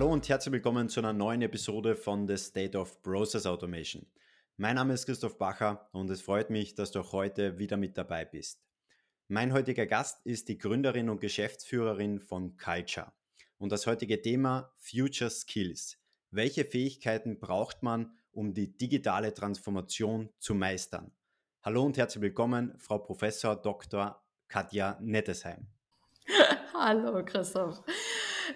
Hallo und herzlich willkommen zu einer neuen Episode von The State of Process Automation. Mein Name ist Christoph Bacher und es freut mich, dass du auch heute wieder mit dabei bist. Mein heutiger Gast ist die Gründerin und Geschäftsführerin von Culture. Und das heutige Thema Future Skills. Welche Fähigkeiten braucht man, um die digitale Transformation zu meistern? Hallo und herzlich willkommen, Frau Professor Dr. Katja Nettesheim. Hallo Christoph.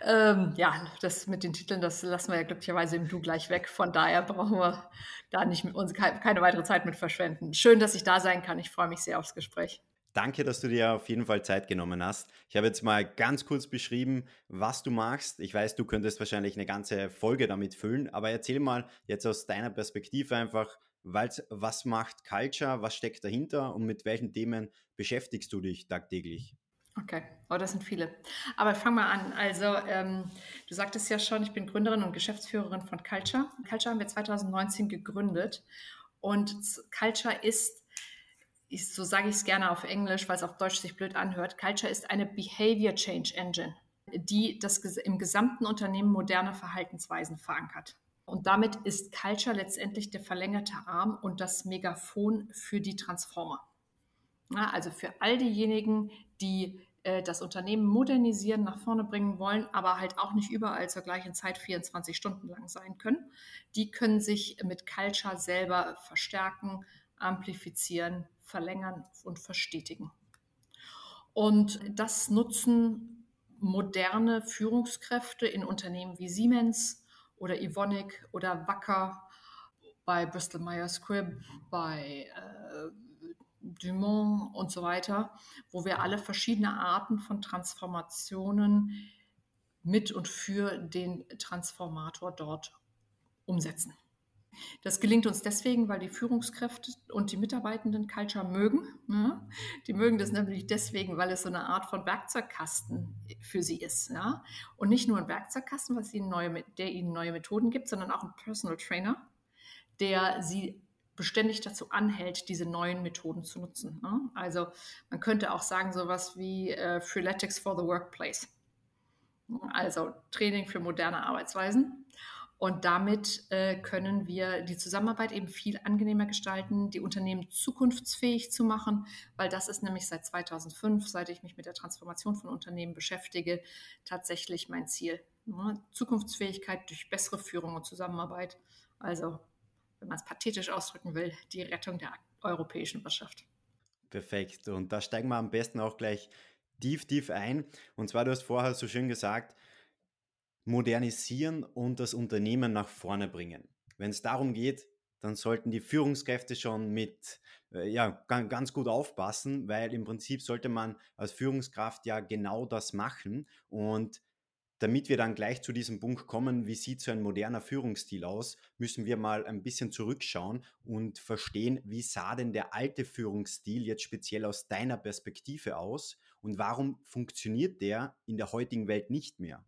Ähm, ja, das mit den Titeln, das lassen wir ja glücklicherweise im Du gleich weg. Von daher brauchen wir da nicht mit uns keine, weitere Zeit mit verschwenden. Schön, dass ich da sein kann. Ich freue mich sehr aufs Gespräch. Danke, dass du dir auf jeden Fall Zeit genommen hast. Ich habe jetzt mal ganz kurz beschrieben, was du machst. Ich weiß, du könntest wahrscheinlich eine ganze Folge damit füllen, aber erzähl mal jetzt aus deiner Perspektive einfach, was macht Culture, was steckt dahinter und mit welchen Themen beschäftigst du dich tagtäglich? Okay, oh, das sind viele. Aber fang mal an. Also, ähm, du sagtest ja schon, ich bin Gründerin und Geschäftsführerin von Culture. Culture haben wir 2019 gegründet. Und Culture ist, ist so sage ich es gerne auf Englisch, weil es auf Deutsch sich blöd anhört, Culture ist eine Behavior Change Engine, die das im gesamten Unternehmen moderne Verhaltensweisen verankert. Und damit ist Culture letztendlich der verlängerte Arm und das Megafon für die Transformer. Also für all diejenigen, die äh, das Unternehmen modernisieren, nach vorne bringen wollen, aber halt auch nicht überall zur gleichen Zeit 24 Stunden lang sein können, die können sich mit Culture selber verstärken, amplifizieren, verlängern und verstetigen. Und das nutzen moderne Führungskräfte in Unternehmen wie Siemens oder Evonik oder Wacker, bei Bristol Myers Squibb, bei äh, Dumont und so weiter, wo wir alle verschiedene Arten von Transformationen mit und für den Transformator dort umsetzen. Das gelingt uns deswegen, weil die Führungskräfte und die Mitarbeitenden Culture mögen. Ja? Die mögen das nämlich deswegen, weil es so eine Art von Werkzeugkasten für sie ist. Ja? Und nicht nur ein Werkzeugkasten, was ihnen neue, der ihnen neue Methoden gibt, sondern auch ein Personal Trainer, der sie beständig dazu anhält, diese neuen Methoden zu nutzen. Ne? Also man könnte auch sagen, sowas wie äh, Freeletics for the Workplace. Also Training für moderne Arbeitsweisen. Und damit äh, können wir die Zusammenarbeit eben viel angenehmer gestalten, die Unternehmen zukunftsfähig zu machen, weil das ist nämlich seit 2005, seit ich mich mit der Transformation von Unternehmen beschäftige, tatsächlich mein Ziel. Ne? Zukunftsfähigkeit durch bessere Führung und Zusammenarbeit. Also wenn man es pathetisch ausdrücken will, die Rettung der europäischen Wirtschaft. Perfekt. Und da steigen wir am besten auch gleich tief, tief ein. Und zwar, du hast vorher so schön gesagt, modernisieren und das Unternehmen nach vorne bringen. Wenn es darum geht, dann sollten die Führungskräfte schon mit äh, ja, ganz gut aufpassen, weil im Prinzip sollte man als Führungskraft ja genau das machen. Und damit wir dann gleich zu diesem Punkt kommen, wie sieht so ein moderner Führungsstil aus, müssen wir mal ein bisschen zurückschauen und verstehen, wie sah denn der alte Führungsstil jetzt speziell aus deiner Perspektive aus und warum funktioniert der in der heutigen Welt nicht mehr?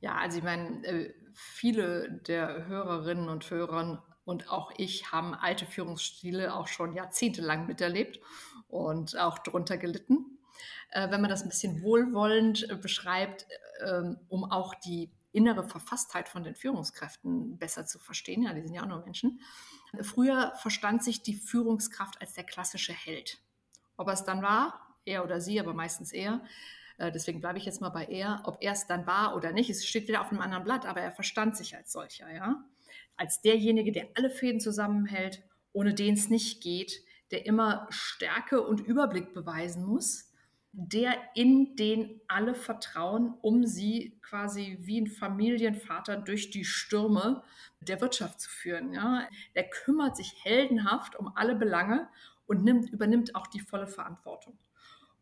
Ja, also ich meine, äh, viele der Hörerinnen und Hörer und auch ich haben alte Führungsstile auch schon jahrzehntelang miterlebt und auch darunter gelitten. Äh, wenn man das ein bisschen wohlwollend äh, beschreibt, ähm, um auch die innere Verfasstheit von den Führungskräften besser zu verstehen. Ja, die sind ja auch nur Menschen. Früher verstand sich die Führungskraft als der klassische Held. Ob er es dann war, er oder sie, aber meistens er. Äh, deswegen bleibe ich jetzt mal bei er. Ob er es dann war oder nicht, es steht wieder auf einem anderen Blatt, aber er verstand sich als solcher, ja. Als derjenige, der alle Fäden zusammenhält, ohne den es nicht geht, der immer Stärke und Überblick beweisen muss, der in den alle vertrauen, um sie quasi wie ein Familienvater durch die Stürme der Wirtschaft zu führen. Ja? Der kümmert sich heldenhaft um alle Belange und nimmt, übernimmt auch die volle Verantwortung.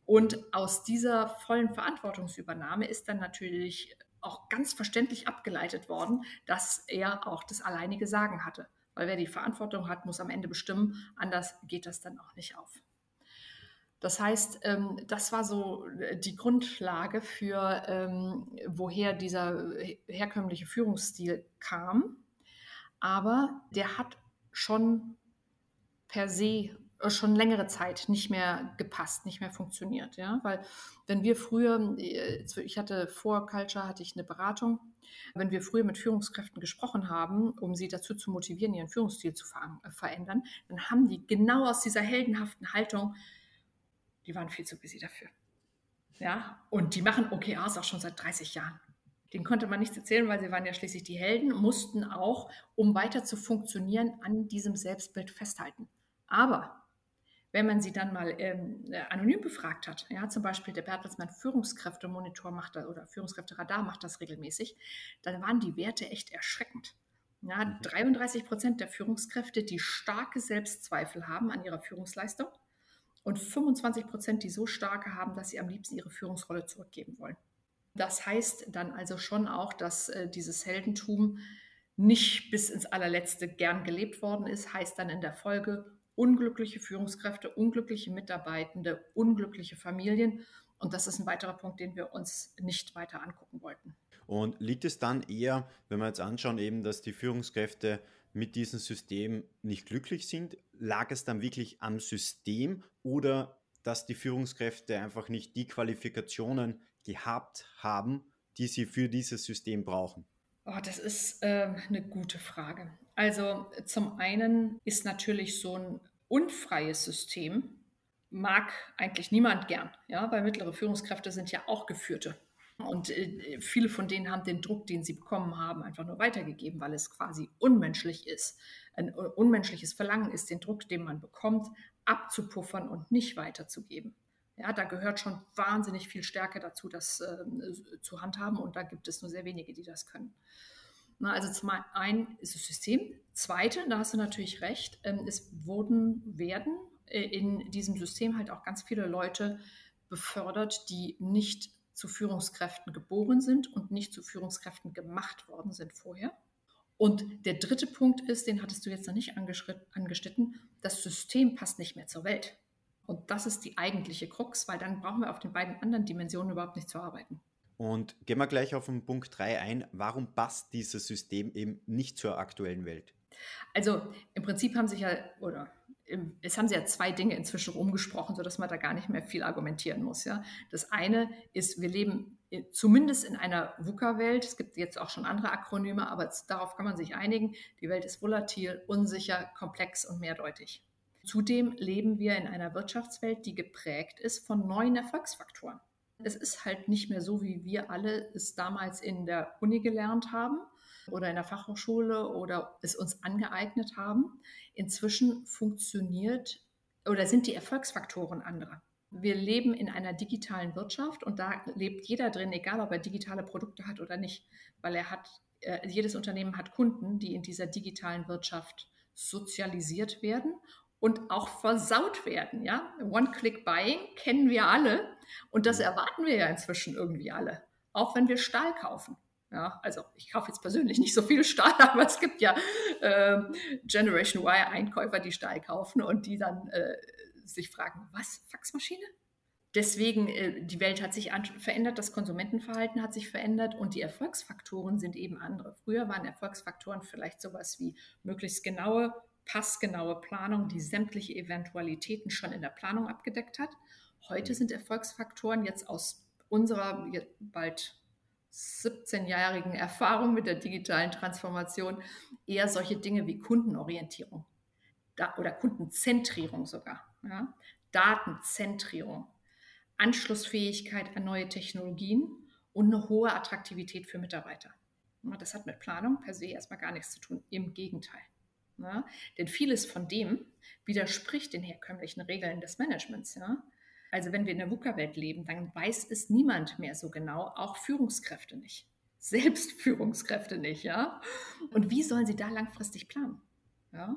Und aus dieser vollen Verantwortungsübernahme ist dann natürlich auch ganz verständlich abgeleitet worden, dass er auch das alleinige Sagen hatte. Weil wer die Verantwortung hat, muss am Ende bestimmen. Anders geht das dann auch nicht auf. Das heißt, ähm, das war so äh, die Grundlage für, ähm, woher dieser herkömmliche Führungsstil kam. Aber der hat schon per se schon längere Zeit nicht mehr gepasst, nicht mehr funktioniert. Ja? Weil wenn wir früher, äh, ich hatte vor Culture, hatte ich eine Beratung, wenn wir früher mit Führungskräften gesprochen haben, um sie dazu zu motivieren, ihren Führungsstil zu ver äh, verändern, dann haben die genau aus dieser heldenhaften Haltung, die waren viel zu busy dafür. Ja, und die machen OKRs auch schon seit 30 Jahren. Den konnte man nichts erzählen, weil sie waren ja schließlich die Helden, mussten auch, um weiter zu funktionieren, an diesem Selbstbild festhalten. Aber wenn man sie dann mal ähm, äh, anonym befragt hat, ja, zum Beispiel der Bertelsmann Führungskräftemonitor macht das oder Führungskräfteradar macht das regelmäßig, dann waren die Werte echt erschreckend. Ja, 33 mhm. Prozent der Führungskräfte, die starke Selbstzweifel haben an ihrer Führungsleistung und 25 Prozent, die so starke haben, dass sie am liebsten ihre Führungsrolle zurückgeben wollen. Das heißt dann also schon auch, dass äh, dieses Heldentum nicht bis ins allerletzte gern gelebt worden ist, heißt dann in der Folge unglückliche Führungskräfte, unglückliche Mitarbeitende, unglückliche Familien. Und das ist ein weiterer Punkt, den wir uns nicht weiter angucken wollten. Und liegt es dann eher, wenn wir jetzt anschauen, eben, dass die Führungskräfte mit diesem System nicht glücklich sind, lag es dann wirklich am System oder dass die Führungskräfte einfach nicht die Qualifikationen gehabt haben, die sie für dieses System brauchen? Oh, das ist äh, eine gute Frage. Also zum einen ist natürlich so ein unfreies System, mag eigentlich niemand gern, ja, weil mittlere Führungskräfte sind ja auch Geführte. Und äh, viele von denen haben den Druck, den sie bekommen haben, einfach nur weitergegeben, weil es quasi unmenschlich ist. Ein unmenschliches Verlangen ist, den Druck, den man bekommt, abzupuffern und nicht weiterzugeben. Ja, da gehört schon wahnsinnig viel Stärke dazu, das äh, zu handhaben und da gibt es nur sehr wenige, die das können. Na, also zum einen ist das System. Zweite, da hast du natürlich recht, ähm, es wurden, werden äh, in diesem System halt auch ganz viele Leute befördert, die nicht zu Führungskräften geboren sind und nicht zu Führungskräften gemacht worden sind vorher. Und der dritte Punkt ist, den hattest du jetzt noch nicht angeschnitten, das System passt nicht mehr zur Welt. Und das ist die eigentliche Krux, weil dann brauchen wir auf den beiden anderen Dimensionen überhaupt nicht zu arbeiten. Und gehen wir gleich auf den Punkt 3 ein. Warum passt dieses System eben nicht zur aktuellen Welt? Also im Prinzip haben sich ja, oder es haben sich ja zwei Dinge inzwischen rumgesprochen, sodass man da gar nicht mehr viel argumentieren muss. Ja? Das eine ist, wir leben zumindest in einer VUCA-Welt. Es gibt jetzt auch schon andere Akronyme, aber darauf kann man sich einigen. Die Welt ist volatil, unsicher, komplex und mehrdeutig. Zudem leben wir in einer Wirtschaftswelt, die geprägt ist von neuen Erfolgsfaktoren. Es ist halt nicht mehr so, wie wir alle es damals in der Uni gelernt haben oder in der Fachhochschule oder es uns angeeignet haben. Inzwischen funktioniert oder sind die Erfolgsfaktoren andere. Wir leben in einer digitalen Wirtschaft und da lebt jeder drin, egal ob er digitale Produkte hat oder nicht, weil er hat, äh, jedes Unternehmen hat Kunden, die in dieser digitalen Wirtschaft sozialisiert werden und auch versaut werden. Ja? One-Click-Buying kennen wir alle und das mhm. erwarten wir ja inzwischen irgendwie alle, auch wenn wir Stahl kaufen. Ja, also ich kaufe jetzt persönlich nicht so viel Stahl, aber es gibt ja äh, Generation Y-Einkäufer, die Stahl kaufen und die dann äh, sich fragen, was, Faxmaschine? Deswegen, äh, die Welt hat sich verändert, das Konsumentenverhalten hat sich verändert und die Erfolgsfaktoren sind eben andere. Früher waren Erfolgsfaktoren vielleicht sowas wie möglichst genaue passgenaue Planung, die sämtliche Eventualitäten schon in der Planung abgedeckt hat. Heute mhm. sind Erfolgsfaktoren jetzt aus unserer bald 17-jährigen Erfahrung mit der digitalen Transformation eher solche Dinge wie Kundenorientierung oder Kundenzentrierung sogar, ja? Datenzentrierung, Anschlussfähigkeit an neue Technologien und eine hohe Attraktivität für Mitarbeiter. Das hat mit Planung per se erstmal gar nichts zu tun. Im Gegenteil. Ja? Denn vieles von dem widerspricht den herkömmlichen Regeln des Managements. Ja? Also wenn wir in der VUCA-Welt leben, dann weiß es niemand mehr so genau, auch Führungskräfte nicht. Selbst Führungskräfte nicht, ja. Und wie sollen sie da langfristig planen? Ja?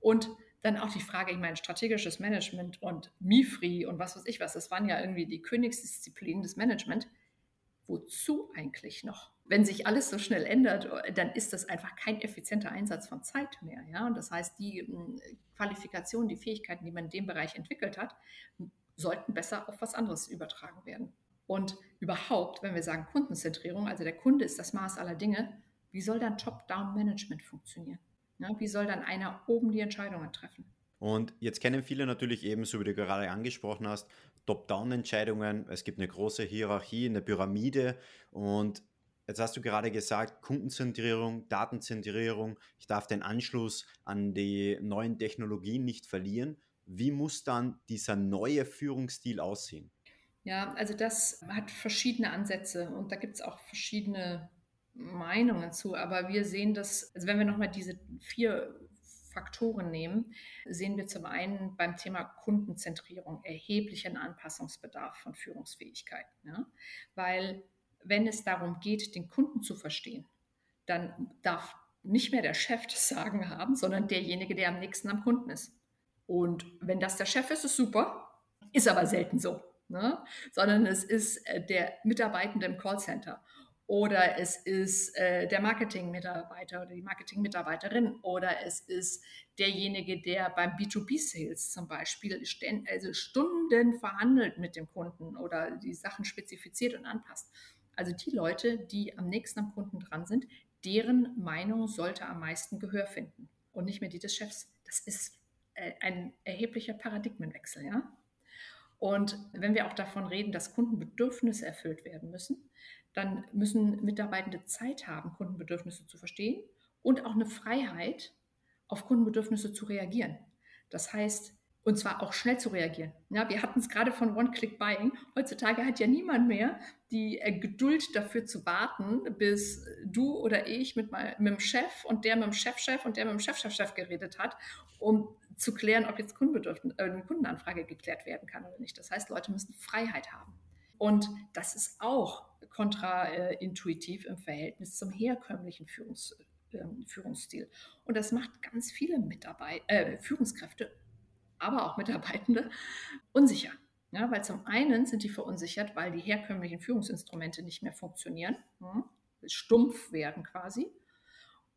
Und dann auch die Frage, ich meine, strategisches Management und MIFRI und was weiß ich was, das waren ja irgendwie die Königsdisziplinen des Management. Wozu eigentlich noch? wenn sich alles so schnell ändert, dann ist das einfach kein effizienter Einsatz von Zeit mehr. Ja? Und das heißt, die hm, Qualifikationen, die Fähigkeiten, die man in dem Bereich entwickelt hat, sollten besser auf was anderes übertragen werden. Und überhaupt, wenn wir sagen Kundenzentrierung, also der Kunde ist das Maß aller Dinge, wie soll dann Top-Down-Management funktionieren? Ja, wie soll dann einer oben die Entscheidungen treffen? Und jetzt kennen viele natürlich eben, so wie du gerade angesprochen hast, Top-Down-Entscheidungen. Es gibt eine große Hierarchie, eine Pyramide und Jetzt hast du gerade gesagt, Kundenzentrierung, Datenzentrierung. Ich darf den Anschluss an die neuen Technologien nicht verlieren. Wie muss dann dieser neue Führungsstil aussehen? Ja, also das hat verschiedene Ansätze und da gibt es auch verschiedene Meinungen zu. Aber wir sehen das, also wenn wir nochmal diese vier Faktoren nehmen, sehen wir zum einen beim Thema Kundenzentrierung erheblichen Anpassungsbedarf von Führungsfähigkeit. Ja? Weil wenn es darum geht, den Kunden zu verstehen, dann darf nicht mehr der Chef das Sagen haben, sondern derjenige, der am nächsten am Kunden ist. Und wenn das der Chef ist, ist super, ist aber selten so, ne? sondern es ist äh, der Mitarbeitende im Callcenter oder es ist äh, der Marketing-Mitarbeiter oder die Marketing-Mitarbeiterin oder es ist derjenige, der beim B2B-Sales zum Beispiel also Stunden verhandelt mit dem Kunden oder die Sachen spezifiziert und anpasst. Also die Leute, die am nächsten am Kunden dran sind, deren Meinung sollte am meisten Gehör finden und nicht mehr die des Chefs. Das ist ein erheblicher Paradigmenwechsel, ja. Und wenn wir auch davon reden, dass Kundenbedürfnisse erfüllt werden müssen, dann müssen Mitarbeitende Zeit haben, Kundenbedürfnisse zu verstehen und auch eine Freiheit, auf Kundenbedürfnisse zu reagieren. Das heißt, und zwar auch schnell zu reagieren. Ja, wir hatten es gerade von One-Click-Buying. Heutzutage hat ja niemand mehr die äh, Geduld dafür zu warten, bis du oder ich mit, mein, mit dem Chef und der mit dem Chefchef und der mit dem Chefchefchef geredet hat, um zu klären, ob jetzt äh, eine Kundenanfrage geklärt werden kann oder nicht. Das heißt, Leute müssen Freiheit haben. Und das ist auch kontraintuitiv im Verhältnis zum herkömmlichen Führungs, äh, Führungsstil. Und das macht ganz viele Mitarbeit äh, Führungskräfte, aber auch Mitarbeitende unsicher. Ja, weil zum einen sind die verunsichert, weil die herkömmlichen Führungsinstrumente nicht mehr funktionieren, hm, stumpf werden quasi.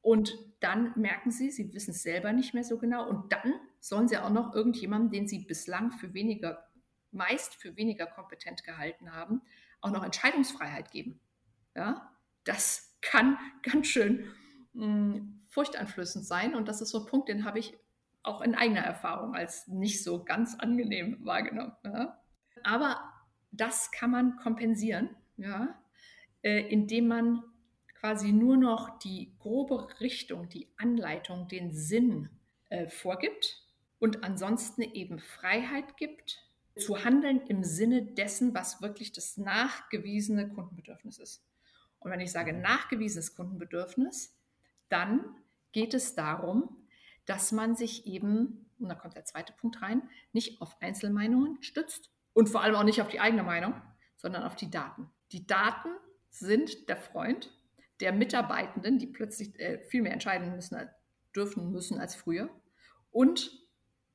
Und dann merken sie, sie wissen es selber nicht mehr so genau. Und dann sollen sie auch noch irgendjemandem, den sie bislang für weniger, meist für weniger kompetent gehalten haben, auch noch Entscheidungsfreiheit geben. Ja, das kann ganz schön mh, hm, furchteinflößend sein. Und das ist so ein Punkt, den habe ich auch in eigener Erfahrung als nicht so ganz angenehm wahrgenommen. Ja. Aber das kann man kompensieren, ja, äh, indem man quasi nur noch die grobe Richtung, die Anleitung, den Sinn äh, vorgibt und ansonsten eben Freiheit gibt, zu handeln im Sinne dessen, was wirklich das nachgewiesene Kundenbedürfnis ist. Und wenn ich sage nachgewiesenes Kundenbedürfnis, dann geht es darum, dass man sich eben, und da kommt der zweite Punkt rein, nicht auf Einzelmeinungen stützt und vor allem auch nicht auf die eigene Meinung, sondern auf die Daten. Die Daten sind der Freund der Mitarbeitenden, die plötzlich äh, viel mehr entscheiden müssen, dürfen müssen als früher, und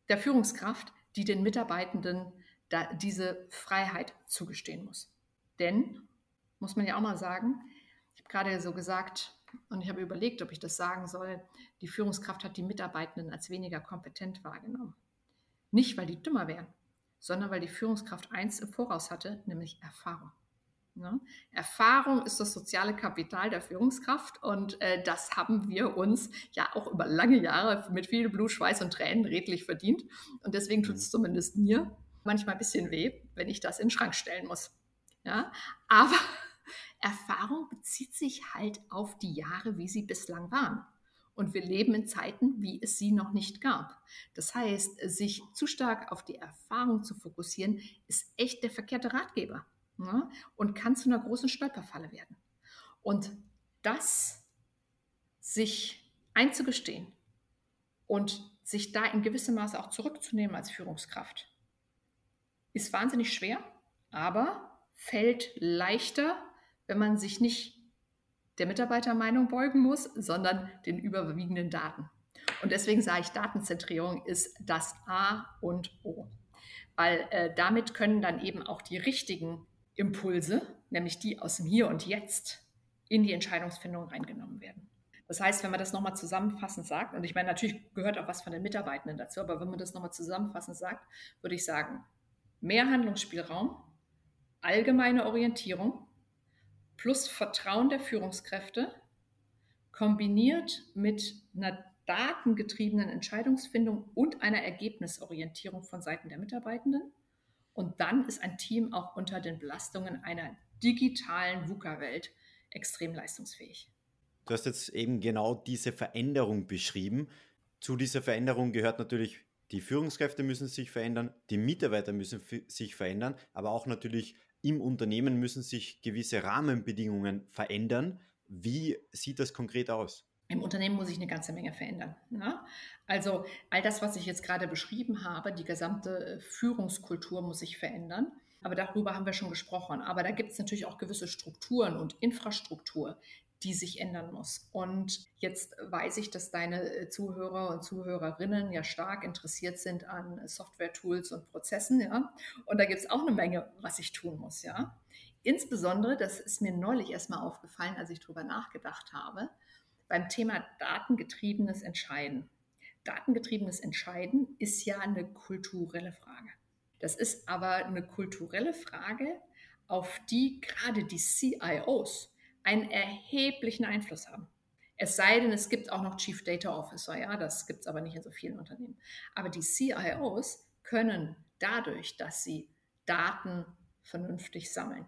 der Führungskraft, die den Mitarbeitenden da diese Freiheit zugestehen muss. Denn, muss man ja auch mal sagen, ich habe gerade so gesagt, und ich habe überlegt, ob ich das sagen soll, die Führungskraft hat die Mitarbeitenden als weniger kompetent wahrgenommen. Nicht, weil die dümmer wären, sondern weil die Führungskraft eins im Voraus hatte, nämlich Erfahrung. Ja? Erfahrung ist das soziale Kapital der Führungskraft und äh, das haben wir uns ja auch über lange Jahre mit viel Blut, Schweiß und Tränen redlich verdient. Und deswegen tut es mhm. zumindest mir manchmal ein bisschen weh, wenn ich das in den Schrank stellen muss. Ja? Aber Erfahrung bezieht sich halt auf die Jahre, wie sie bislang waren. Und wir leben in Zeiten, wie es sie noch nicht gab. Das heißt, sich zu stark auf die Erfahrung zu fokussieren, ist echt der verkehrte Ratgeber ne? und kann zu einer großen Stolperfalle werden. Und das sich einzugestehen und sich da in gewissem Maße auch zurückzunehmen als Führungskraft, ist wahnsinnig schwer, aber fällt leichter, wenn man sich nicht der Mitarbeitermeinung beugen muss, sondern den überwiegenden Daten. Und deswegen sage ich, Datenzentrierung ist das A und O. Weil äh, damit können dann eben auch die richtigen Impulse, nämlich die aus dem Hier und Jetzt, in die Entscheidungsfindung reingenommen werden. Das heißt, wenn man das nochmal zusammenfassend sagt, und ich meine, natürlich gehört auch was von den Mitarbeitenden dazu, aber wenn man das nochmal zusammenfassend sagt, würde ich sagen, mehr Handlungsspielraum, allgemeine Orientierung plus Vertrauen der Führungskräfte kombiniert mit einer datengetriebenen Entscheidungsfindung und einer Ergebnisorientierung von Seiten der Mitarbeitenden. Und dann ist ein Team auch unter den Belastungen einer digitalen VUCA-Welt extrem leistungsfähig. Du hast jetzt eben genau diese Veränderung beschrieben. Zu dieser Veränderung gehört natürlich, die Führungskräfte müssen sich verändern, die Mitarbeiter müssen sich verändern, aber auch natürlich im Unternehmen müssen sich gewisse Rahmenbedingungen verändern. Wie sieht das konkret aus? Im Unternehmen muss ich eine ganze Menge verändern. Ne? Also all das, was ich jetzt gerade beschrieben habe, die gesamte Führungskultur muss sich verändern. Aber darüber haben wir schon gesprochen. Aber da gibt es natürlich auch gewisse Strukturen und Infrastruktur, die sich ändern muss. Und jetzt weiß ich, dass deine äh, Zuhörer und Zuhörerinnen ja stark interessiert sind an Software-Tools und Prozessen. Ja? Und da gibt es auch eine Menge, was ich tun muss. Ja? Insbesondere, das ist mir neulich erstmal aufgefallen, als ich darüber nachgedacht habe, beim Thema datengetriebenes Entscheiden. Datengetriebenes Entscheiden ist ja eine kulturelle Frage. Das ist aber eine kulturelle Frage, auf die gerade die CIOs einen erheblichen Einfluss haben. Es sei denn, es gibt auch noch Chief Data Officer, ja, das gibt es aber nicht in so vielen Unternehmen. Aber die CIOs können dadurch, dass sie Daten vernünftig sammeln,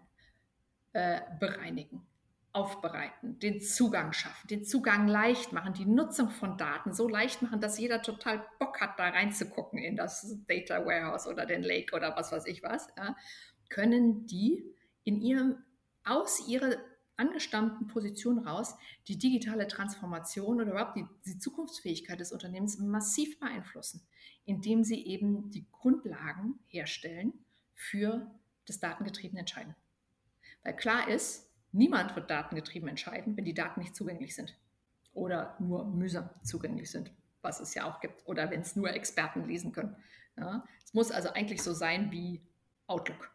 äh, bereinigen, aufbereiten, den Zugang schaffen, den Zugang leicht machen, die Nutzung von Daten so leicht machen, dass jeder total Bock hat, da reinzugucken in das Data Warehouse oder den Lake oder was weiß ich was, ja, können die in ihrem, aus ihrer angestammten Position raus die digitale Transformation oder überhaupt die, die Zukunftsfähigkeit des Unternehmens massiv beeinflussen, indem sie eben die Grundlagen herstellen für das datengetriebene Entscheiden. Weil klar ist, niemand wird datengetrieben entscheiden, wenn die Daten nicht zugänglich sind oder nur mühsam zugänglich sind, was es ja auch gibt, oder wenn es nur Experten lesen können. Ja, es muss also eigentlich so sein wie Outlook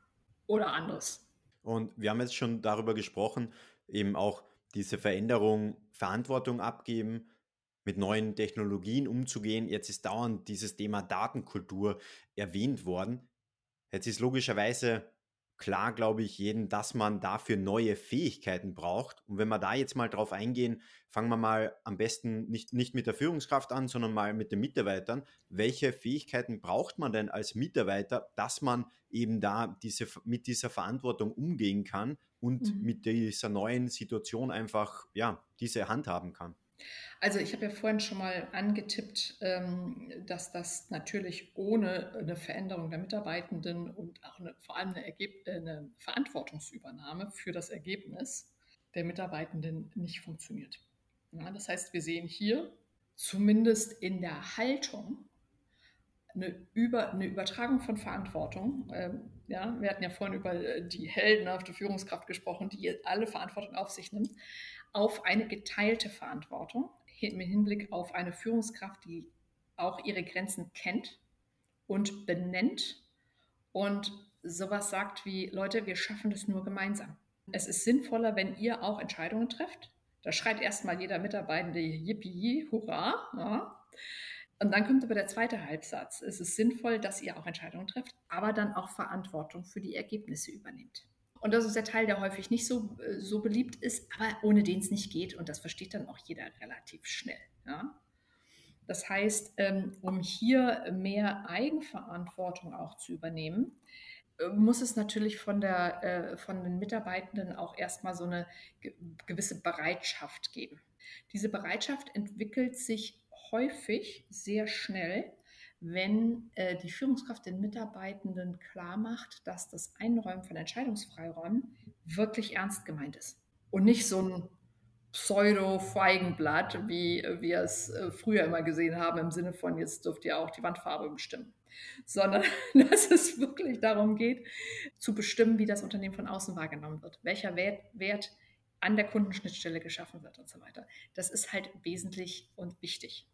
oder anderes. Und wir haben jetzt schon darüber gesprochen, eben auch diese Veränderung, Verantwortung abgeben, mit neuen Technologien umzugehen. Jetzt ist dauernd dieses Thema Datenkultur erwähnt worden. Jetzt ist logischerweise klar, glaube ich, jeden, dass man dafür neue Fähigkeiten braucht. Und wenn wir da jetzt mal drauf eingehen, fangen wir mal am besten nicht, nicht mit der Führungskraft an, sondern mal mit den Mitarbeitern. Welche Fähigkeiten braucht man denn als Mitarbeiter, dass man eben da diese, mit dieser Verantwortung umgehen kann und mhm. mit dieser neuen Situation einfach, ja, diese handhaben kann? Also ich habe ja vorhin schon mal angetippt, ähm, dass das natürlich ohne eine Veränderung der Mitarbeitenden und auch eine, vor allem eine, Ergeb eine Verantwortungsübernahme für das Ergebnis der Mitarbeitenden nicht funktioniert. Ja, das heißt, wir sehen hier zumindest in der Haltung eine, Über, eine Übertragung von Verantwortung. Ähm, ja, wir hatten ja vorhin über die heldenhafte Führungskraft gesprochen, die alle Verantwortung auf sich nimmt, auf eine geteilte Verantwortung im Hinblick auf eine Führungskraft, die auch ihre Grenzen kennt und benennt und sowas sagt wie, Leute, wir schaffen das nur gemeinsam. Es ist sinnvoller, wenn ihr auch Entscheidungen trefft. Da schreit erstmal jeder Mitarbeitende Yippie, Hurra. Ja. Und dann kommt aber der zweite Halbsatz. Es ist sinnvoll, dass ihr auch Entscheidungen trefft, aber dann auch Verantwortung für die Ergebnisse übernehmt. Und das ist der Teil, der häufig nicht so, äh, so beliebt ist, aber ohne den es nicht geht. Und das versteht dann auch jeder relativ schnell. Ja? Das heißt, ähm, um hier mehr Eigenverantwortung auch zu übernehmen, äh, muss es natürlich von, der, äh, von den Mitarbeitenden auch erstmal so eine gewisse Bereitschaft geben. Diese Bereitschaft entwickelt sich häufig sehr schnell wenn äh, die Führungskraft den Mitarbeitenden klar macht, dass das Einräumen von Entscheidungsfreiräumen wirklich ernst gemeint ist und nicht so ein Pseudo-Feigenblatt, wie wir es äh, früher immer gesehen haben, im Sinne von, jetzt dürft ihr auch die Wandfarbe bestimmen, sondern dass es wirklich darum geht, zu bestimmen, wie das Unternehmen von außen wahrgenommen wird, welcher Wert, Wert an der Kundenschnittstelle geschaffen wird und so weiter. Das ist halt wesentlich und wichtig.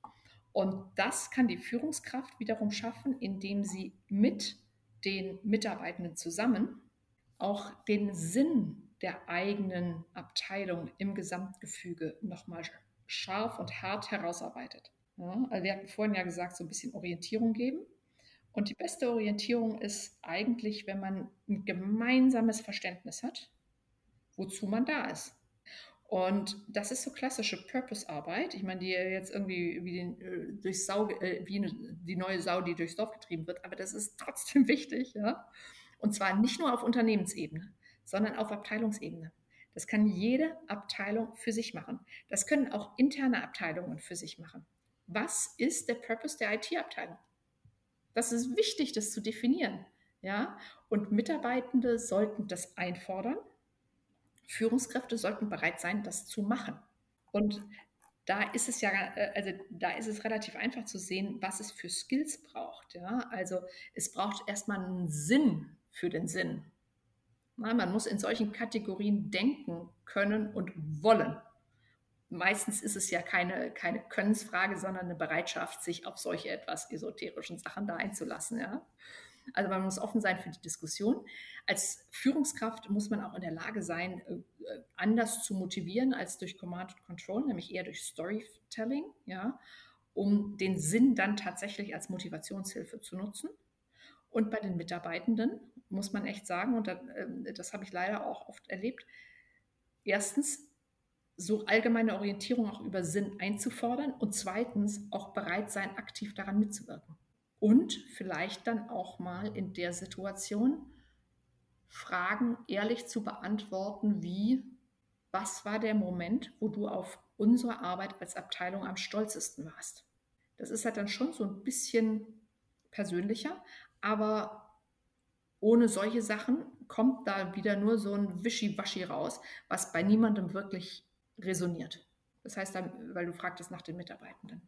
Und das kann die Führungskraft wiederum schaffen, indem sie mit den Mitarbeitenden zusammen auch den Sinn der eigenen Abteilung im Gesamtgefüge nochmal scharf und hart herausarbeitet. Ja, also wir hatten vorhin ja gesagt, so ein bisschen Orientierung geben. Und die beste Orientierung ist eigentlich, wenn man ein gemeinsames Verständnis hat, wozu man da ist. Und das ist so klassische Purpose-Arbeit. Ich meine, die jetzt irgendwie wie, den, äh, durch Sau, äh, wie eine, die neue Sau, die durchs Dorf getrieben wird, aber das ist trotzdem wichtig. Ja? Und zwar nicht nur auf Unternehmensebene, sondern auf Abteilungsebene. Das kann jede Abteilung für sich machen. Das können auch interne Abteilungen für sich machen. Was ist der Purpose der IT-Abteilung? Das ist wichtig, das zu definieren. Ja? Und Mitarbeitende sollten das einfordern Führungskräfte sollten bereit sein, das zu machen. Und da ist es ja, äh, also da ist es relativ einfach zu sehen, was es für Skills braucht. Ja? Also es braucht erstmal einen Sinn für den Sinn. Man muss in solchen Kategorien denken können und wollen. Meistens ist es ja keine, keine Könnensfrage, sondern eine Bereitschaft, sich auf solche etwas esoterischen Sachen da einzulassen. Ja? Also man muss offen sein für die Diskussion. Als Führungskraft muss man auch in der Lage sein, äh, anders zu motivieren als durch Command and Control, nämlich eher durch Storytelling, ja, um den Sinn dann tatsächlich als Motivationshilfe zu nutzen. Und bei den Mitarbeitenden muss man echt sagen, und ähm, das habe ich leider auch oft erlebt, erstens so allgemeine Orientierung auch über Sinn einzufordern und zweitens auch bereit sein, aktiv daran mitzuwirken und vielleicht dann auch mal in der Situation Fragen ehrlich zu beantworten, wie, was war der Moment, wo du auf unsere Arbeit als Abteilung am stolzesten warst? Das ist halt dann schon so ein bisschen persönlicher, aber ohne solche Sachen kommt da wieder nur so ein Wischiwaschi raus, was bei niemandem wirklich resoniert. Das heißt dann, weil du fragtest nach den Mitarbeitenden.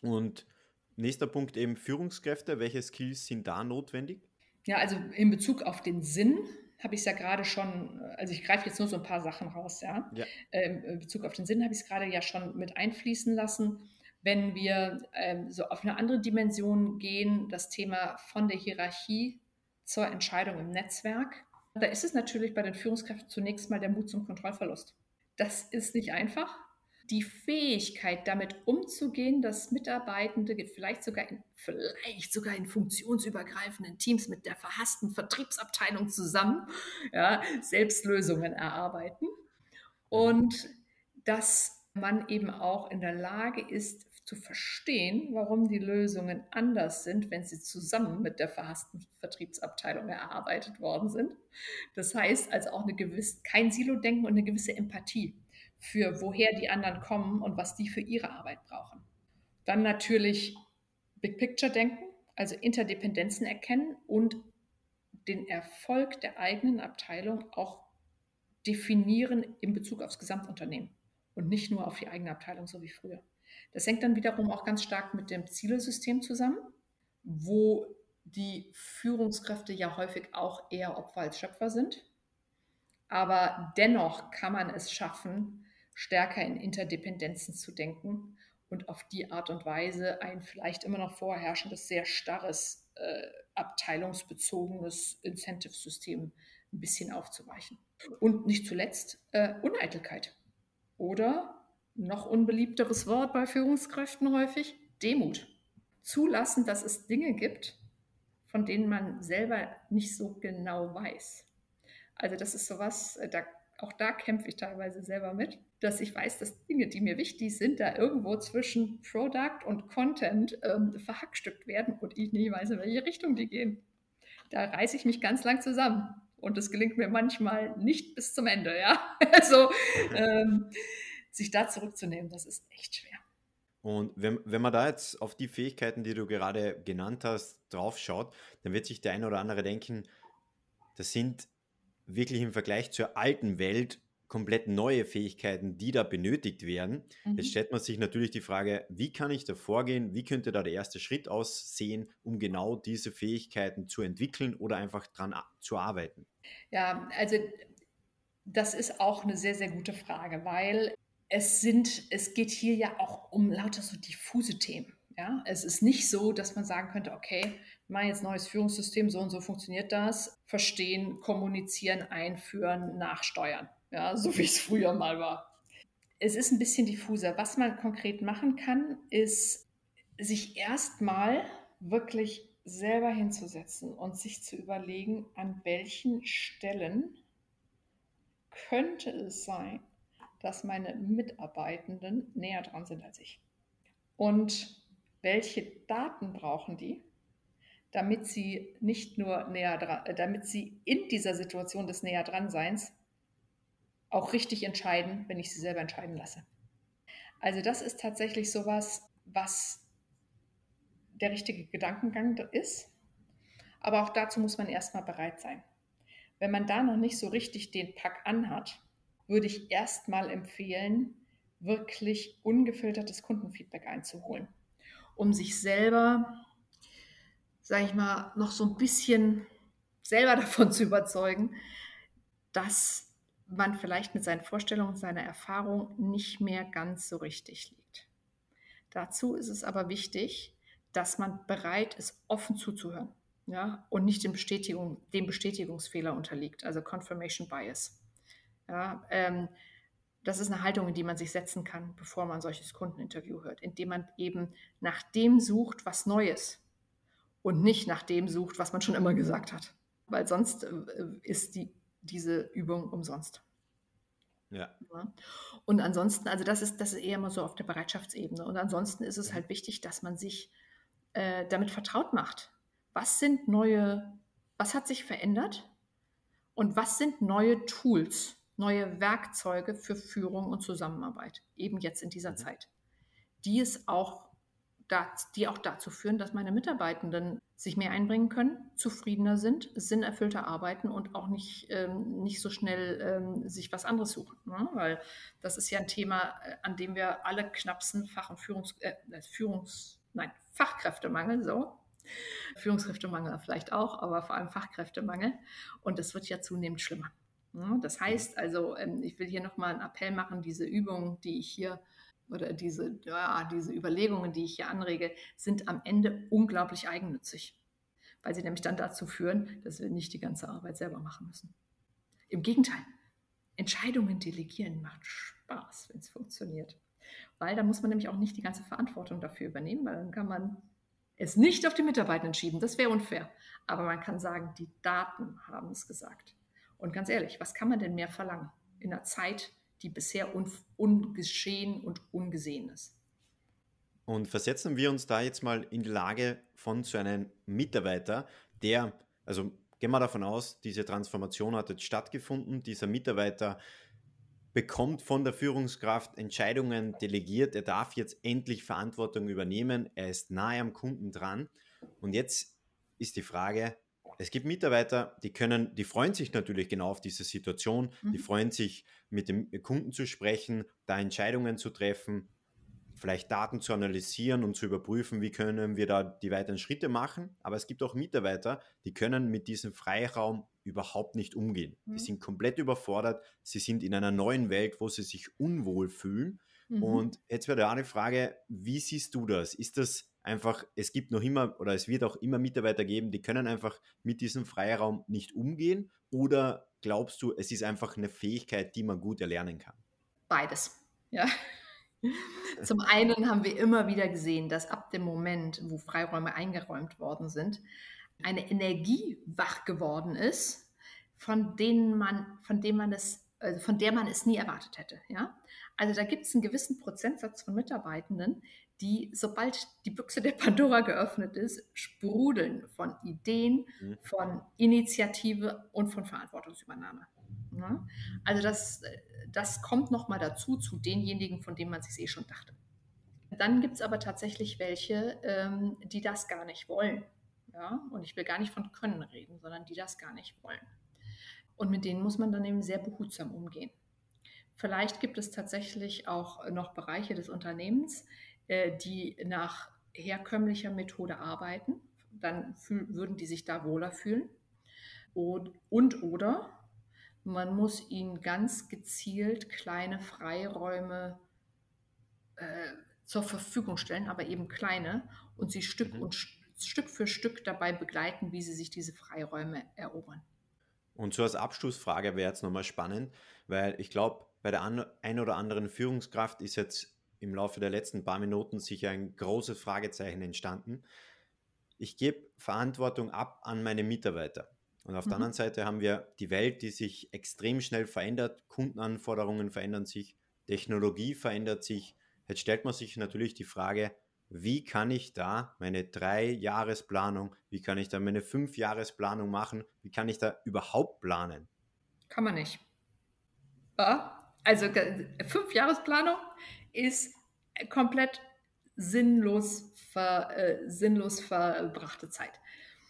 Und Nächster Punkt eben Führungskräfte. Welche Skills sind da notwendig? Ja, also in Bezug auf den Sinn habe ich es ja gerade schon, also ich greife jetzt nur so ein paar Sachen raus, ja. ja. Ähm, in Bezug auf den Sinn habe ich es gerade ja schon mit einfließen lassen. Wenn wir ähm, so auf eine andere Dimension gehen, das Thema von der Hierarchie zur Entscheidung im Netzwerk, da ist es natürlich bei den Führungskräften zunächst mal der Mut zum Kontrollverlust. Das ist nicht einfach die Fähigkeit, damit umzugehen, dass Mitarbeitende vielleicht sogar in, vielleicht sogar in funktionsübergreifenden Teams mit der verhassten Vertriebsabteilung zusammen ja, selbst Lösungen erarbeiten und dass man eben auch in der Lage ist, zu verstehen, warum die Lösungen anders sind, wenn sie zusammen mit der verhassten Vertriebsabteilung erarbeitet worden sind. Das heißt also auch eine gewisse, kein Silo-Denken und eine gewisse Empathie für woher die anderen kommen und was die für ihre Arbeit brauchen. Dann natürlich Big Picture denken, also Interdependenzen erkennen und den Erfolg der eigenen Abteilung auch definieren in Bezug aufs Gesamtunternehmen und nicht nur auf die eigene Abteilung, so wie früher. Das hängt dann wiederum auch ganz stark mit dem Zielesystem zusammen, wo die Führungskräfte ja häufig auch eher Opfer als Schöpfer sind. Aber dennoch kann man es schaffen, stärker in Interdependenzen zu denken und auf die Art und Weise ein vielleicht immer noch vorherrschendes, sehr starres, äh, abteilungsbezogenes Incentive-System ein bisschen aufzuweichen. Und nicht zuletzt äh, Uneitelkeit oder noch unbeliebteres Wort bei Führungskräften häufig, Demut. Zulassen, dass es Dinge gibt, von denen man selber nicht so genau weiß. Also das ist sowas, äh, da auch da kämpfe ich teilweise selber mit, dass ich weiß, dass Dinge, die mir wichtig sind, da irgendwo zwischen Product und Content ähm, verhackstückt werden und ich nie weiß, in welche Richtung die gehen. Da reiße ich mich ganz lang zusammen. Und das gelingt mir manchmal nicht bis zum Ende, ja. Also ähm, sich da zurückzunehmen, das ist echt schwer. Und wenn, wenn man da jetzt auf die Fähigkeiten, die du gerade genannt hast, draufschaut, dann wird sich der eine oder andere denken, das sind wirklich im Vergleich zur alten Welt komplett neue Fähigkeiten, die da benötigt werden. Mhm. Jetzt stellt man sich natürlich die Frage, wie kann ich da vorgehen? Wie könnte da der erste Schritt aussehen, um genau diese Fähigkeiten zu entwickeln oder einfach dran zu arbeiten? Ja, also das ist auch eine sehr, sehr gute Frage, weil es sind, es geht hier ja auch um lauter so diffuse Themen. Ja, es ist nicht so, dass man sagen könnte, okay, wir machen jetzt neues Führungssystem, so und so funktioniert das. Verstehen, kommunizieren, einführen, nachsteuern. Ja, so wie es früher mal war. Es ist ein bisschen diffuser. Was man konkret machen kann, ist sich erstmal wirklich selber hinzusetzen und sich zu überlegen, an welchen Stellen könnte es sein, dass meine Mitarbeitenden näher dran sind als ich. Und welche Daten brauchen die, damit sie nicht nur näher dran, äh, damit sie in dieser Situation des näher dran Seins auch richtig entscheiden, wenn ich sie selber entscheiden lasse. Also das ist tatsächlich sowas, was der richtige Gedankengang ist. Aber auch dazu muss man erstmal bereit sein. Wenn man da noch nicht so richtig den Pack anhat, würde ich erstmal empfehlen, wirklich ungefiltertes Kundenfeedback einzuholen, um sich selber, sage ich mal, noch so ein bisschen selber davon zu überzeugen, dass man vielleicht mit seinen Vorstellungen, seiner Erfahrung nicht mehr ganz so richtig liegt. Dazu ist es aber wichtig, dass man bereit ist, offen zuzuhören ja, und nicht dem, Bestätigung, dem Bestätigungsfehler unterliegt, also Confirmation Bias. Ja, ähm, das ist eine Haltung, in die man sich setzen kann, bevor man solches Kundeninterview hört, indem man eben nach dem sucht, was Neues und nicht nach dem sucht, was man schon immer gesagt hat. Weil sonst äh, ist die, diese Übung umsonst. Ja. ja. Und ansonsten, also das ist, das ist eher mal so auf der Bereitschaftsebene. Und ansonsten ist es halt wichtig, dass man sich äh, damit vertraut macht. Was sind neue, was hat sich verändert und was sind neue Tools, neue Werkzeuge für Führung und Zusammenarbeit, eben jetzt in dieser mhm. Zeit, die es auch die auch dazu führen, dass meine Mitarbeitenden sich mehr einbringen können, zufriedener sind, sinnerfüllter arbeiten und auch nicht, ähm, nicht so schnell ähm, sich was anderes suchen. Ne? Weil das ist ja ein Thema, äh, an dem wir alle knapsen Fach- und Führungs, äh, Führungs nein, Fachkräftemangel, so. Führungskräftemangel vielleicht auch, aber vor allem Fachkräftemangel. Und das wird ja zunehmend schlimmer. Ne? Das heißt also, ähm, ich will hier nochmal einen Appell machen, diese Übung, die ich hier oder diese, ja, diese Überlegungen, die ich hier anrege, sind am Ende unglaublich eigennützig, weil sie nämlich dann dazu führen, dass wir nicht die ganze Arbeit selber machen müssen. Im Gegenteil, Entscheidungen delegieren macht Spaß, wenn es funktioniert. Weil da muss man nämlich auch nicht die ganze Verantwortung dafür übernehmen, weil dann kann man es nicht auf die Mitarbeitenden schieben. Das wäre unfair. Aber man kann sagen, die Daten haben es gesagt. Und ganz ehrlich, was kann man denn mehr verlangen in einer Zeit, die bisher un ungeschehen und ungesehen ist. Und versetzen wir uns da jetzt mal in die Lage von so einem Mitarbeiter, der, also gehen wir davon aus, diese Transformation hat jetzt stattgefunden, dieser Mitarbeiter bekommt von der Führungskraft Entscheidungen delegiert, er darf jetzt endlich Verantwortung übernehmen, er ist nahe am Kunden dran. Und jetzt ist die Frage, es gibt Mitarbeiter, die können, die freuen sich natürlich genau auf diese Situation, mhm. die freuen sich, mit dem Kunden zu sprechen, da Entscheidungen zu treffen, vielleicht Daten zu analysieren und zu überprüfen, wie können wir da die weiteren Schritte machen. Aber es gibt auch Mitarbeiter, die können mit diesem Freiraum überhaupt nicht umgehen. Mhm. Die sind komplett überfordert, sie sind in einer neuen Welt, wo sie sich unwohl fühlen. Mhm. Und jetzt wäre da eine Frage, wie siehst du das? Ist das einfach, es gibt noch immer oder es wird auch immer Mitarbeiter geben, die können einfach mit diesem Freiraum nicht umgehen? Oder glaubst du, es ist einfach eine Fähigkeit, die man gut erlernen kann? Beides, ja. Zum einen haben wir immer wieder gesehen, dass ab dem Moment, wo Freiräume eingeräumt worden sind, eine Energie wach geworden ist, von denen man, von dem man es, also von der man es nie erwartet hätte. Ja? Also da gibt es einen gewissen Prozentsatz von Mitarbeitenden, die, sobald die Büchse der Pandora geöffnet ist, sprudeln von Ideen, mhm. von Initiative und von Verantwortungsübernahme. Ja? Also das, das kommt nochmal dazu, zu denjenigen, von denen man sich eh schon dachte. Dann gibt es aber tatsächlich welche, ähm, die das gar nicht wollen. Ja? Und ich will gar nicht von Können reden, sondern die das gar nicht wollen. Und mit denen muss man dann eben sehr behutsam umgehen. Vielleicht gibt es tatsächlich auch noch Bereiche des Unternehmens, äh, die nach herkömmlicher Methode arbeiten. Dann würden die sich da wohler fühlen. Und, und oder man muss ihnen ganz gezielt kleine Freiräume äh, zur Verfügung stellen, aber eben kleine, und sie Stück, mhm. und Stück für Stück dabei begleiten, wie sie sich diese Freiräume erobern. Und so als Abschlussfrage wäre jetzt nochmal spannend, weil ich glaube, bei der ein oder anderen Führungskraft ist jetzt im Laufe der letzten paar Minuten sicher ein großes Fragezeichen entstanden. Ich gebe Verantwortung ab an meine Mitarbeiter. Und auf mhm. der anderen Seite haben wir die Welt, die sich extrem schnell verändert. Kundenanforderungen verändern sich, Technologie verändert sich. Jetzt stellt man sich natürlich die Frage, wie kann ich da meine Drei-Jahresplanung, wie kann ich da meine Fünf-Jahresplanung machen, wie kann ich da überhaupt planen? Kann man nicht. Also Fünf-Jahresplanung ist komplett sinnlos, ver, äh, sinnlos verbrachte Zeit.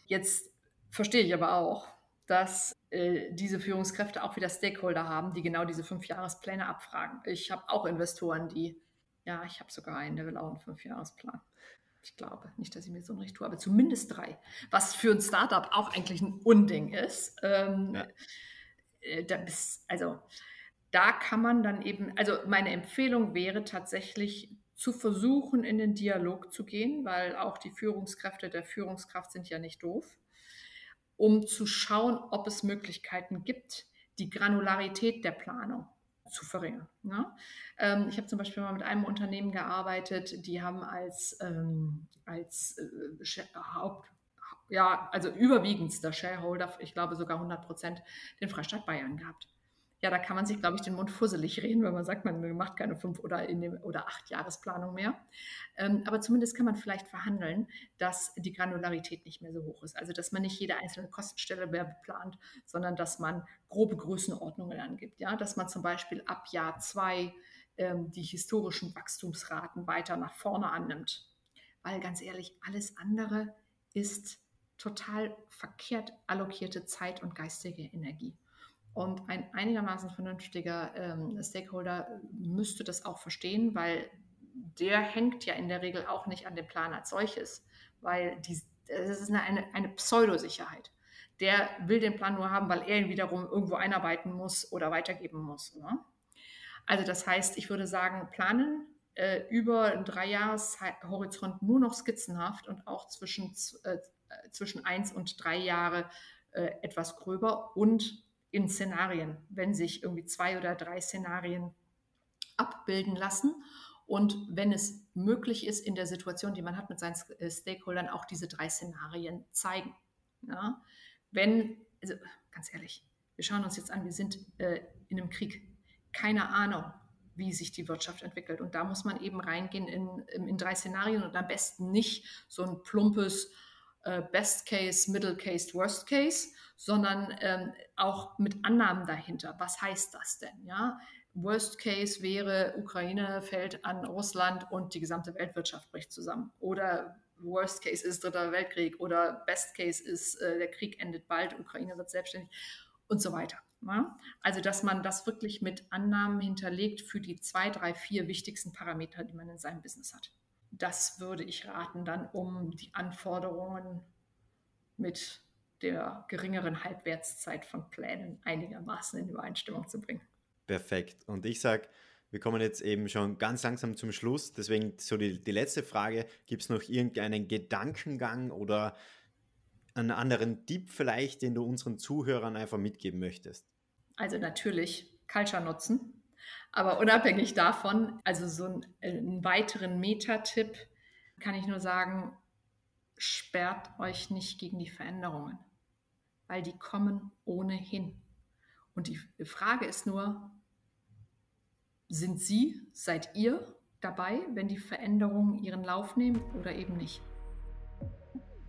Jetzt verstehe ich aber auch, dass äh, diese Führungskräfte auch wieder Stakeholder haben, die genau diese Fünfjahrespläne abfragen. Ich habe auch Investoren, die, ja, ich habe sogar einen, der will auch einen Fünfjahresplan. Ich glaube nicht, dass ich mir so ein Recht tue, aber zumindest drei. Was für ein Startup auch eigentlich ein Unding ist. Ähm, ja. äh, da bist, also da kann man dann eben, also meine Empfehlung wäre tatsächlich zu versuchen, in den Dialog zu gehen, weil auch die Führungskräfte der Führungskraft sind ja nicht doof, um zu schauen, ob es Möglichkeiten gibt, die Granularität der Planung zu verringern. Ne? Ähm, ich habe zum Beispiel mal mit einem Unternehmen gearbeitet, die haben als, ähm, als äh, Haupt, ja, also überwiegendster Shareholder, ich glaube sogar 100 Prozent, den Freistaat Bayern gehabt ja, da kann man sich, glaube ich, den Mund fusselig reden, wenn man sagt, man macht keine fünf oder, in dem, oder acht Jahresplanung mehr. Ähm, aber zumindest kann man vielleicht verhandeln, dass die Granularität nicht mehr so hoch ist. Also, dass man nicht jede einzelne Kostenstelle mehr beplant, sondern dass man grobe Größenordnungen angibt. Ja? Dass man zum Beispiel ab Jahr zwei ähm, die historischen Wachstumsraten weiter nach vorne annimmt. Weil ganz ehrlich, alles andere ist total verkehrt allokierte Zeit und geistige Energie. Und ein einigermaßen vernünftiger ähm, Stakeholder müsste das auch verstehen, weil der hängt ja in der Regel auch nicht an dem Plan als solches, weil die, das ist eine, eine, eine Pseudosicherheit. Der will den Plan nur haben, weil er ihn wiederum irgendwo einarbeiten muss oder weitergeben muss. Ne? Also das heißt, ich würde sagen, planen äh, über einen Dreijahreshorizont nur noch skizzenhaft und auch zwischen, äh, zwischen eins und drei Jahre äh, etwas gröber und in Szenarien, wenn sich irgendwie zwei oder drei Szenarien abbilden lassen. Und wenn es möglich ist, in der Situation, die man hat mit seinen äh, Stakeholdern, auch diese drei Szenarien zeigen. Ja? Wenn, also ganz ehrlich, wir schauen uns jetzt an, wir sind äh, in einem Krieg. Keine Ahnung, wie sich die Wirtschaft entwickelt. Und da muss man eben reingehen in, in drei Szenarien und am besten nicht so ein plumpes äh, Best Case, Middle Case, Worst Case, sondern ähm, auch mit Annahmen dahinter. Was heißt das denn? Ja? Worst Case wäre, Ukraine fällt an Russland und die gesamte Weltwirtschaft bricht zusammen. Oder Worst Case ist Dritter Weltkrieg oder Best Case ist, äh, der Krieg endet bald, Ukraine wird selbstständig und so weiter. Ja? Also, dass man das wirklich mit Annahmen hinterlegt für die zwei, drei, vier wichtigsten Parameter, die man in seinem Business hat. Das würde ich raten, dann um die Anforderungen mit der geringeren Halbwertszeit von Plänen einigermaßen in Übereinstimmung zu bringen. Perfekt. Und ich sage, wir kommen jetzt eben schon ganz langsam zum Schluss. Deswegen so die, die letzte Frage. Gibt es noch irgendeinen Gedankengang oder einen anderen Tipp vielleicht, den du unseren Zuhörern einfach mitgeben möchtest? Also natürlich Culture nutzen. Aber unabhängig davon, also so einen, einen weiteren Meta-Tipp kann ich nur sagen, sperrt euch nicht gegen die Veränderungen weil die kommen ohnehin. Und die Frage ist nur, sind Sie, seid ihr dabei, wenn die Veränderungen ihren Lauf nehmen oder eben nicht?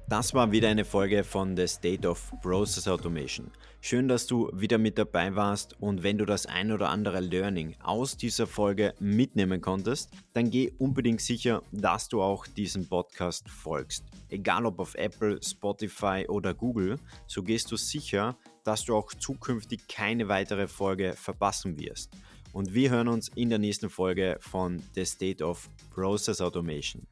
Das war wieder eine Folge von The State of Process Automation. Schön, dass du wieder mit dabei warst und wenn du das ein oder andere Learning aus dieser Folge mitnehmen konntest, dann geh unbedingt sicher, dass du auch diesem Podcast folgst. Egal ob auf Apple, Spotify oder Google, so gehst du sicher, dass du auch zukünftig keine weitere Folge verpassen wirst. Und wir hören uns in der nächsten Folge von The State of Process Automation.